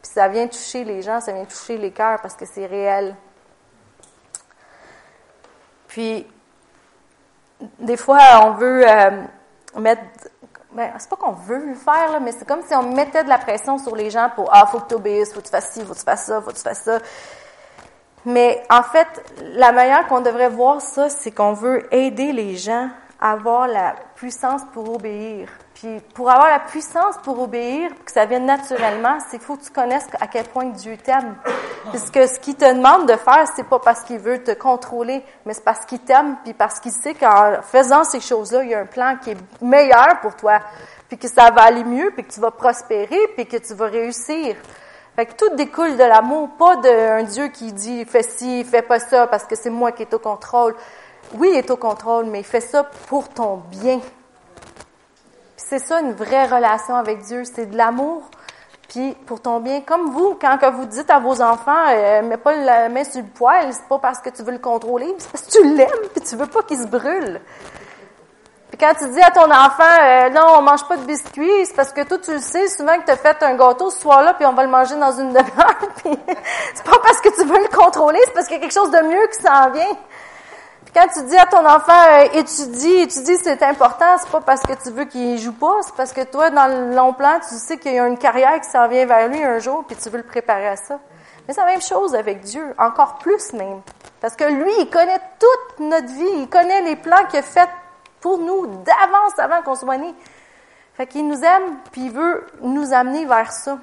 Puis ça vient toucher les gens, ça vient toucher les cœurs parce que c'est réel. Puis, des fois, on veut euh, mettre. Ben, c'est pas qu'on veut le faire, là, mais c'est comme si on mettait de la pression sur les gens pour Ah, faut que tu obéisses, faut que tu fasses ci, faut que tu fasses ça, faut que tu fasses ça. Mais en fait, la manière qu'on devrait voir ça, c'est qu'on veut aider les gens à avoir la puissance pour obéir. Puis pour avoir la puissance pour obéir, que ça vienne naturellement, c'est faut que tu connaisses à quel point Dieu t'aime. Puisque ce qu'il te demande de faire, c'est pas parce qu'il veut te contrôler, mais c'est parce qu'il t'aime, puis parce qu'il sait qu'en faisant ces choses-là, il y a un plan qui est meilleur pour toi, puis que ça va aller mieux, puis que tu vas prospérer, puis que tu vas réussir. Fait que tout découle de l'amour, pas d'un Dieu qui dit fais ci, fais pas ça parce que c'est moi qui est au contrôle. Oui, il est au contrôle, mais il fait ça pour ton bien c'est ça une vraie relation avec Dieu, c'est de l'amour. Puis pour ton bien, comme vous, quand que vous dites à vos enfants, euh, mets pas la main sur le poêle, c'est pas parce que tu veux le contrôler, c'est parce que tu l'aimes, puis tu veux pas qu'il se brûle. Puis quand tu dis à ton enfant, euh, non, on mange pas de biscuits, c'est parce que toi tu le sais souvent que tu as fait un gâteau ce soir-là, puis on va le manger dans une demi-heure. c'est pas parce que tu veux le contrôler, c'est parce qu'il y a quelque chose de mieux qui s'en vient. Quand tu dis à ton enfant euh, étudie, étudie c'est important, c'est pas parce que tu veux qu'il joue pas, c'est parce que toi, dans le long plan, tu sais qu'il y a une carrière qui s'en vient vers lui un jour, puis tu veux le préparer à ça. Mais c'est la même chose avec Dieu, encore plus même. Parce que lui, il connaît toute notre vie, il connaît les plans qu'il a faits pour nous d'avance, avant qu'on soit nés. Fait qu'il nous aime, puis il veut nous amener vers ça.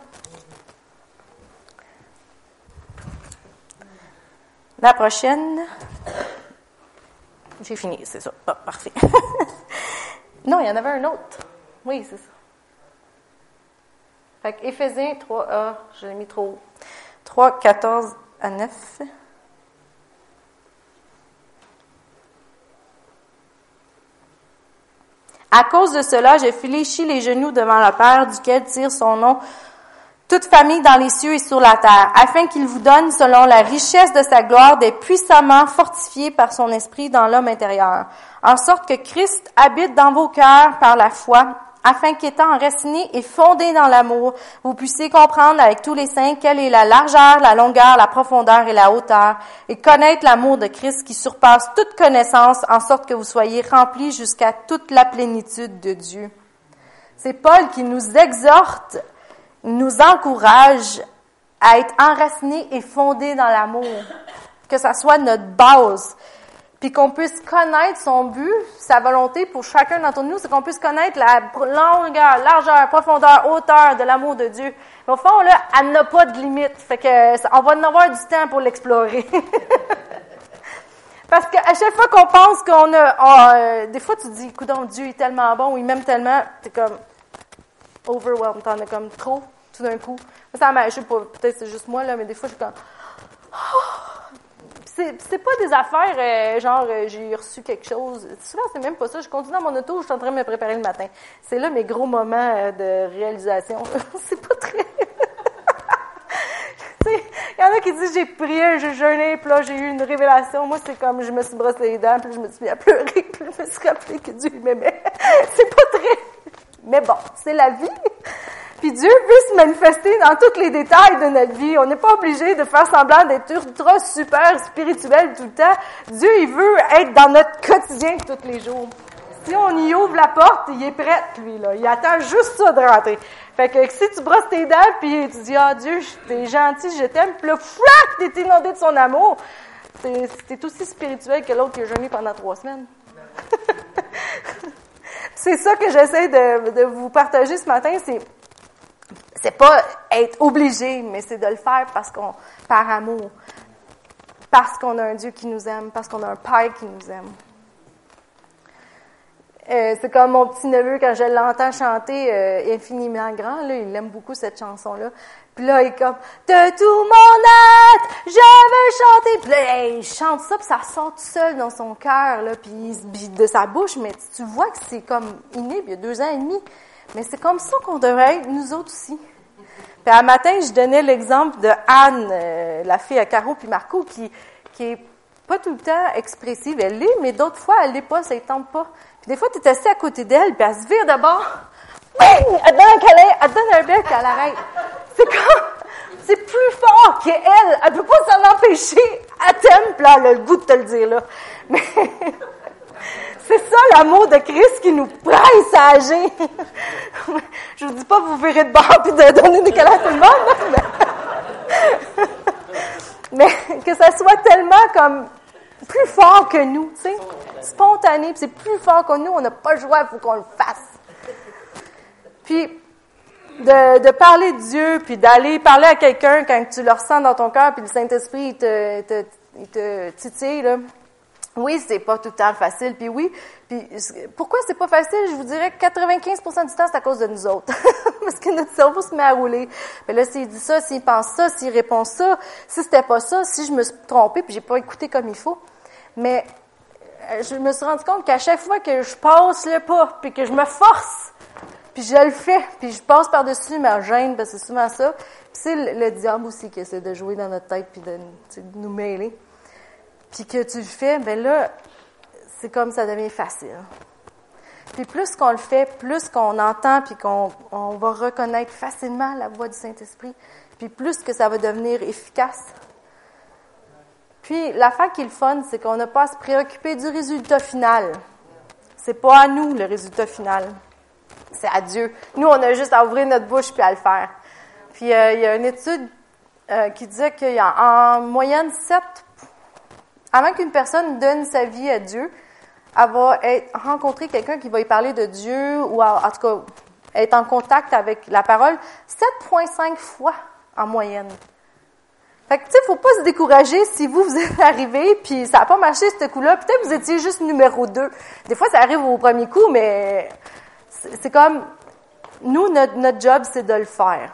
La prochaine. J'ai fini, c'est ça. Ah, parfait. non, il y en avait un autre. Oui, c'est ça. Fait que Éphésiens 3, ah, je l'ai mis trop haut. 3, 14 à 9. À cause de cela, je fléchis les genoux devant le Père, duquel tire son nom toute famille dans les cieux et sur la terre, afin qu'il vous donne, selon la richesse de sa gloire, des puissamment fortifiés par son esprit dans l'homme intérieur, en sorte que Christ habite dans vos cœurs par la foi, afin qu'étant enraciné et fondé dans l'amour, vous puissiez comprendre avec tous les saints quelle est la largeur, la longueur, la profondeur et la hauteur, et connaître l'amour de Christ qui surpasse toute connaissance, en sorte que vous soyez remplis jusqu'à toute la plénitude de Dieu. C'est Paul qui nous exhorte nous encourage à être enracinés et fondés dans l'amour, que ça soit notre base. puis qu'on puisse connaître son but, sa volonté pour chacun d'entre nous, c'est qu'on puisse connaître la longueur, largeur, profondeur, hauteur de l'amour de Dieu. Mais au fond, là, elle n'a pas de limite. Fait que, on va en avoir du temps pour l'explorer. Parce qu'à chaque fois qu'on pense qu'on a, ah, euh, des fois tu dis, écoute, Dieu est tellement bon, il m'aime tellement, t'es comme overwhelmed, t'en as comme trop, tout d'un coup. Ça m'a, je sais pas, peut-être c'est juste moi là, mais des fois je suis comme, c'est, c'est pas des affaires euh, genre euh, j'ai reçu quelque chose. Souvent c'est même pas ça. Je continue dans mon auto, je suis en train de me préparer le matin. C'est là mes gros moments de réalisation. c'est pas très il y en a qui disent j'ai prié, j'ai jeûné, puis là j'ai eu une révélation. Moi, c'est comme je me suis brossé les dents, puis je me suis mis à pleurer, puis je me suis rappelé que Dieu m'aimait. c'est pas très. Mais bon, c'est la vie. Puis Dieu peut se manifester dans tous les détails de notre vie. On n'est pas obligé de faire semblant d'être ultra super spirituel tout le temps. Dieu, il veut être dans notre quotidien tous les jours. Si on y ouvre la porte, il est prêt, lui, là. Il attend juste ça de rentrer. Fait que si tu brosses tes dents, puis tu dis, ah Dieu, t'es gentil, je t'aime, puis là, frac, t'es inondé de son amour. T'es aussi spirituel que l'autre qui a jeûné pendant trois semaines. c'est ça que j'essaie de, de, vous partager ce matin, c'est c'est pas être obligé, mais c'est de le faire parce qu'on par amour, parce qu'on a un Dieu qui nous aime, parce qu'on a un Père qui nous aime. Euh, c'est comme mon petit neveu quand je l'entends chanter euh, infiniment grand là, il aime beaucoup cette chanson là. Puis là il est comme de tout mon être, je veux chanter. Puis là il chante ça puis ça sort tout seul dans son cœur là, puis de sa bouche, mais tu vois que c'est comme inné, il y a deux ans et demi. Mais c'est comme ça qu'on devrait être nous autres aussi. Puis un matin je donnais l'exemple de Anne, euh, la fille à Caro puis Marco qui qui est pas tout le temps expressive, elle l'est, mais d'autres fois elle l'est pas, ça ne tente pas des fois, tu es assis à côté d'elle, puis elle se vire d'abord. Oui! Elle donne un câlin, elle donne un bec, puis elle arrête. C'est comme, c'est plus fort qu'elle. Elle peut pas s'en empêcher. Elle t'aime, puis là, elle a le goût de te le dire, là. Mais, c'est ça l'amour de Christ qui nous presse à agir. Je vous dis pas vous verrez de bord puis de donner des câlins à tout le monde, mais, mais que ça soit tellement comme plus fort que nous, tu sais. Spontané, c'est plus fort que nous, on n'a pas le choix, il faut qu'on le fasse. Puis, de, parler de Dieu, puis d'aller parler à quelqu'un quand tu le ressens dans ton cœur, puis le Saint-Esprit, te, il te titille, là. Oui, c'est pas tout le temps facile, puis oui. Puis pourquoi c'est pas facile? Je vous dirais que 95% du temps, c'est à cause de nous autres. Parce que notre cerveau se met à rouler. Mais là, s'il dit ça, s'il pense ça, s'il répond ça, si c'était pas ça, si je me suis trompée, puis j'ai pas écouté comme il faut, mais euh, je me suis rendu compte qu'à chaque fois que je passe le pas, puis que je me force, puis je le fais, puis je passe par-dessus ma gêne, parce c'est souvent ça. Puis c'est le, diable aussi qui essaie de jouer dans notre tête, puis de, nous mêler. Puis que tu le fais, ben là, c'est comme ça devient facile. Puis plus qu'on le fait, plus qu'on entend, puis qu'on on va reconnaître facilement la voix du Saint-Esprit, puis plus que ça va devenir efficace. Puis, l'affaire qui est le fun, c'est qu'on n'a pas à se préoccuper du résultat final. C'est pas à nous le résultat final. C'est à Dieu. Nous, on a juste à ouvrir notre bouche puis à le faire. Puis, euh, il y a une étude euh, qui disait qu'il y a en moyenne sept, avant qu'une personne donne sa vie à Dieu, elle va être, rencontrer quelqu'un qui va y parler de Dieu ou en tout cas être en contact avec la parole 7,5 fois en moyenne. Fait que, tu sais, faut pas se décourager si vous, vous êtes arrivé, puis ça n'a pas marché ce coup-là. Peut-être que vous étiez juste numéro deux. Des fois, ça arrive au premier coup, mais c'est comme, nous, notre, notre job, c'est de le faire.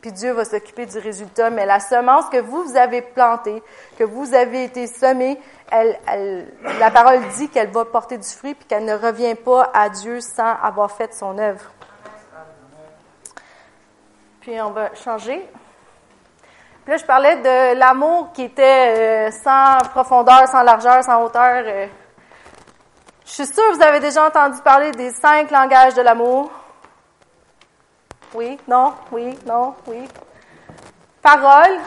Puis Dieu va s'occuper du résultat. Mais la semence que vous, vous avez plantée, que vous avez été semée, elle, elle, la parole dit qu'elle va porter du fruit, puis qu'elle ne revient pas à Dieu sans avoir fait son œuvre. Puis on va changer là, je parlais de l'amour qui était euh, sans profondeur, sans largeur, sans hauteur. Euh. Je suis sûre que vous avez déjà entendu parler des cinq langages de l'amour. Oui, non, oui, non, oui. Parole,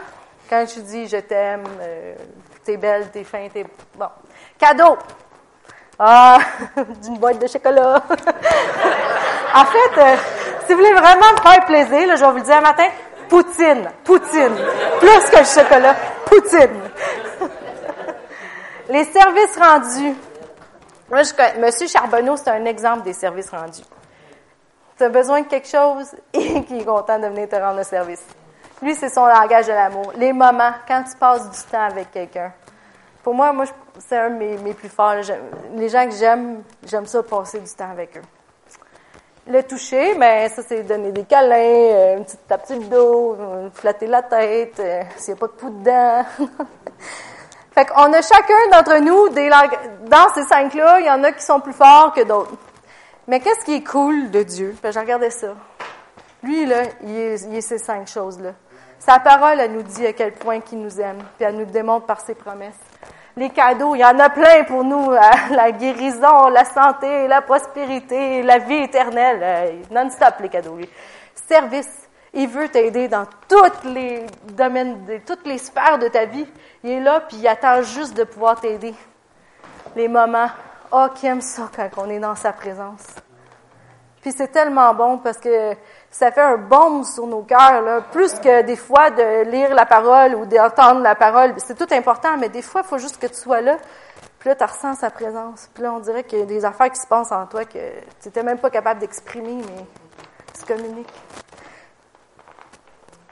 quand je dis je t'aime, euh, t'es belle, t'es fin, t'es... Bon. Cadeau. Ah, d'une boîte de chocolat. en fait, si vous voulez vraiment me faire plaisir, là, je vais vous le dire un matin, Poutine, poutine. Plus que le chocolat, poutine. Les services rendus. Moi, je connais, Monsieur Charbonneau, c'est un exemple des services rendus. Tu besoin de quelque chose et qui est content de venir te rendre le service. Lui, c'est son langage de l'amour. Les moments, quand tu passes du temps avec quelqu'un. Pour moi, moi, c'est un de mes, plus forts. Les gens que j'aime, j'aime ça passer du temps avec eux. Le toucher, mais ben, ça, c'est donner des câlins, euh, une petite tape sur le dos, euh, flatter la tête, euh, s'il n'y a pas de poudre dedans. fait qu'on a chacun d'entre nous, des dans ces cinq-là, il y en a qui sont plus forts que d'autres. Mais qu'est-ce qui est cool de Dieu? Ben, j'ai regardé ça. Lui, là, il est, ces cinq choses-là. Sa parole, elle nous dit à quel point il nous aime, puis elle nous démontre par ses promesses. Les cadeaux, il y en a plein pour nous. La guérison, la santé, la prospérité, la vie éternelle. Euh, non-stop, les cadeaux. Service. Il veut t'aider dans tous les domaines, toutes les sphères de ta vie. Il est là, puis il attend juste de pouvoir t'aider. Les moments. Oh, qui aime ça quand on est dans sa présence. Puis c'est tellement bon parce que ça fait un baume sur nos cœurs, là, plus que des fois de lire la parole ou d'entendre la parole. C'est tout important, mais des fois, il faut juste que tu sois là. Puis là, tu ressens sa présence. Puis là, on dirait qu'il y a des affaires qui se passent en toi que tu n'étais même pas capable d'exprimer, mais tu communiques.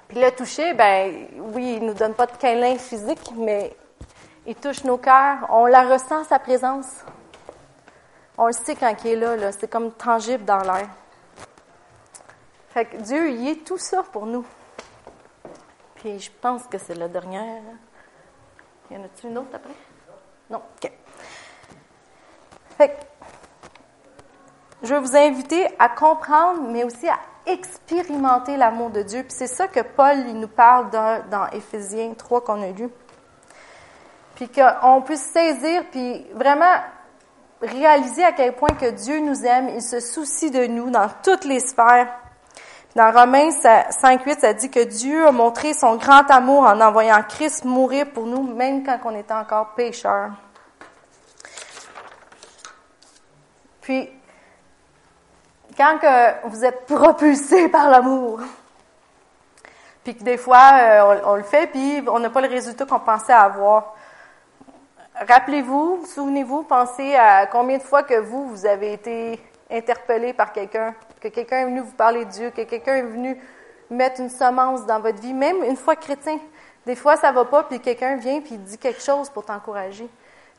Puis le toucher, ben oui, il nous donne pas de câlin physique, mais il touche nos cœurs. On la ressent, sa présence. On le sait quand il est là, là. c'est comme tangible dans l'air. Fait que Dieu, il est tout ça pour nous. Puis je pense que c'est la dernière. Y en a-t-il une autre après? Non? OK. Fait que je vais vous inviter à comprendre, mais aussi à expérimenter l'amour de Dieu. Puis c'est ça que Paul nous parle dans, dans Éphésiens 3 qu'on a lu. Puis qu'on puisse saisir, puis vraiment réaliser à quel point que Dieu nous aime, il se soucie de nous dans toutes les sphères. Dans Romains 5.8, ça dit que Dieu a montré son grand amour en envoyant Christ mourir pour nous, même quand on était encore pécheurs. Puis, quand que vous êtes propulsé par l'amour, puis que des fois, euh, on, le fait, puis on n'a pas le résultat qu'on pensait avoir, Rappelez-vous, souvenez-vous, pensez à combien de fois que vous, vous avez été interpellé par quelqu'un, que quelqu'un est venu vous parler de Dieu, que quelqu'un est venu mettre une semence dans votre vie, même une fois chrétien. Des fois, ça va pas, puis quelqu'un vient puis dit quelque chose pour t'encourager.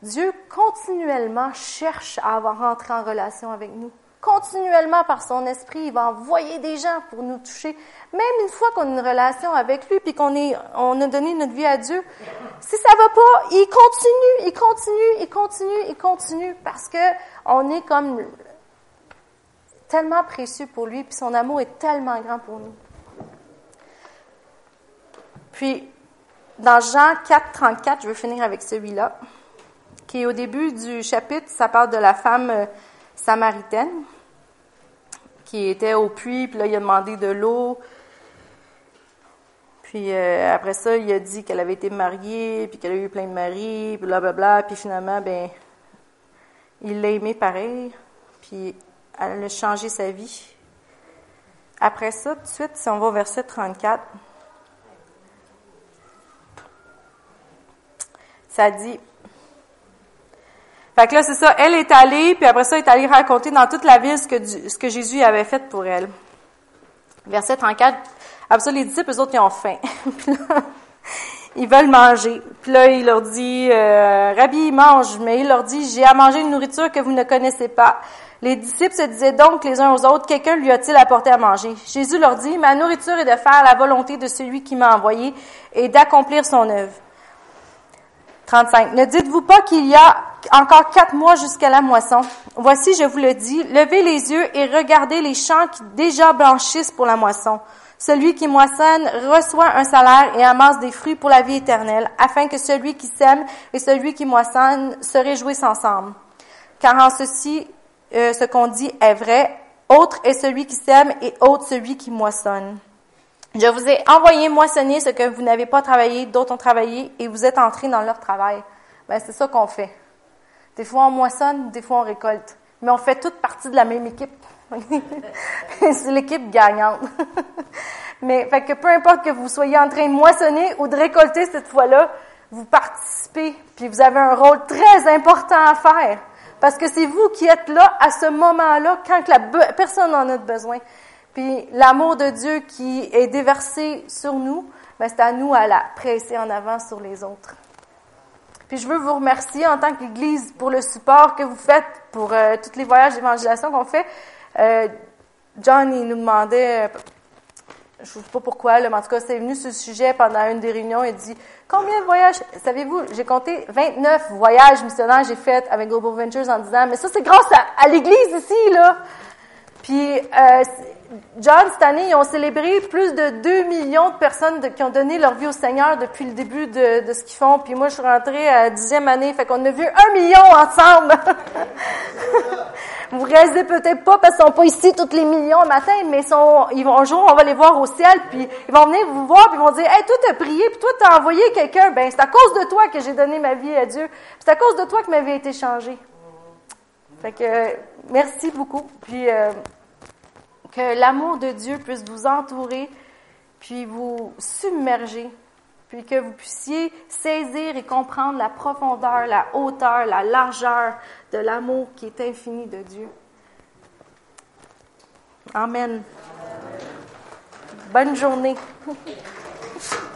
Dieu continuellement cherche à avoir rentré en relation avec nous continuellement par son esprit, il va envoyer des gens pour nous toucher. Même une fois qu'on a une relation avec lui, puis qu'on est, on a donné notre vie à Dieu, si ça va pas, il continue, il continue, il continue, il continue, parce que on est comme tellement précieux pour lui, puis son amour est tellement grand pour nous. Puis, dans Jean 4, 34, je veux finir avec celui-là, qui est au début du chapitre, ça parle de la femme euh, samaritaine qui était au puits, puis là, il a demandé de l'eau. Puis euh, après ça, il a dit qu'elle avait été mariée, puis qu'elle a eu plein de maris, puis blablabla. Puis finalement, ben, il l'a aimé pareil, puis elle a changé sa vie. Après ça, tout de suite, si on va au verset 34, ça dit fait que là, c'est ça, elle est allée, puis après ça, elle est allée raconter dans toute la ville ce que, ce que Jésus avait fait pour elle. Verset 34, après ça, les disciples, eux autres, ils ont faim. ils veulent manger. Puis là, il leur dit, euh, Rabbi, mange. Mais il leur dit, j'ai à manger une nourriture que vous ne connaissez pas. Les disciples se disaient donc les uns aux autres, quelqu'un lui a-t-il apporté à manger? Jésus leur dit, ma nourriture est de faire la volonté de celui qui m'a envoyé et d'accomplir son œuvre. 35. Ne dites-vous pas qu'il y a encore quatre mois jusqu'à la moisson. Voici, je vous le dis, levez les yeux et regardez les champs qui déjà blanchissent pour la moisson. Celui qui moissonne reçoit un salaire et amasse des fruits pour la vie éternelle, afin que celui qui sème et celui qui moissonne se réjouissent ensemble. Car en ceci, euh, ce qu'on dit est vrai, autre est celui qui sème et autre celui qui moissonne. Je vous ai envoyé moissonner ce que vous n'avez pas travaillé, d'autres ont travaillé, et vous êtes entrés dans leur travail. Ben, c'est ça qu'on fait. Des fois, on moissonne, des fois, on récolte. Mais on fait toute partie de la même équipe. c'est l'équipe gagnante. Mais, fait que peu importe que vous soyez en train de moissonner ou de récolter cette fois-là, vous participez, puis vous avez un rôle très important à faire. Parce que c'est vous qui êtes là à ce moment-là quand personne en a besoin. Puis l'amour de Dieu qui est déversé sur nous, ben c'est à nous à la presser en avant sur les autres. Puis je veux vous remercier en tant qu'Église pour le support que vous faites pour euh, tous les voyages d'évangélisation qu'on fait. Euh, John, il nous demandait, je ne sais pas pourquoi, mais en tout cas, c'est venu ce sujet pendant une des réunions. Il dit Combien de voyages Savez-vous, j'ai compté 29 voyages missionnaires j'ai fait avec Global Ventures en disant Mais ça, c'est grâce à, l'Église ici, là. Puis, euh, John, cette année, ils ont célébré plus de 2 millions de personnes qui ont donné leur vie au Seigneur depuis le début de, ce qu'ils font. Puis moi, je suis rentrée à la dixième année, fait qu'on a vu un million ensemble. Vous réalisez peut-être pas parce qu'ils sont pas ici tous les millions le matin, mais ils vont, un jour, on va les voir au ciel, puis ils vont venir vous voir, puis ils vont dire, hey, toi t'as prié, puis toi t'as envoyé quelqu'un, ben c'est à cause de toi que j'ai donné ma vie à Dieu, c'est à cause de toi que ma vie a été changée. Fait que, merci beaucoup, puis euh, que l'amour de Dieu puisse vous entourer, puis vous submerger puis que vous puissiez saisir et comprendre la profondeur, la hauteur, la largeur de l'amour qui est infini de Dieu. Amen. Bonne journée.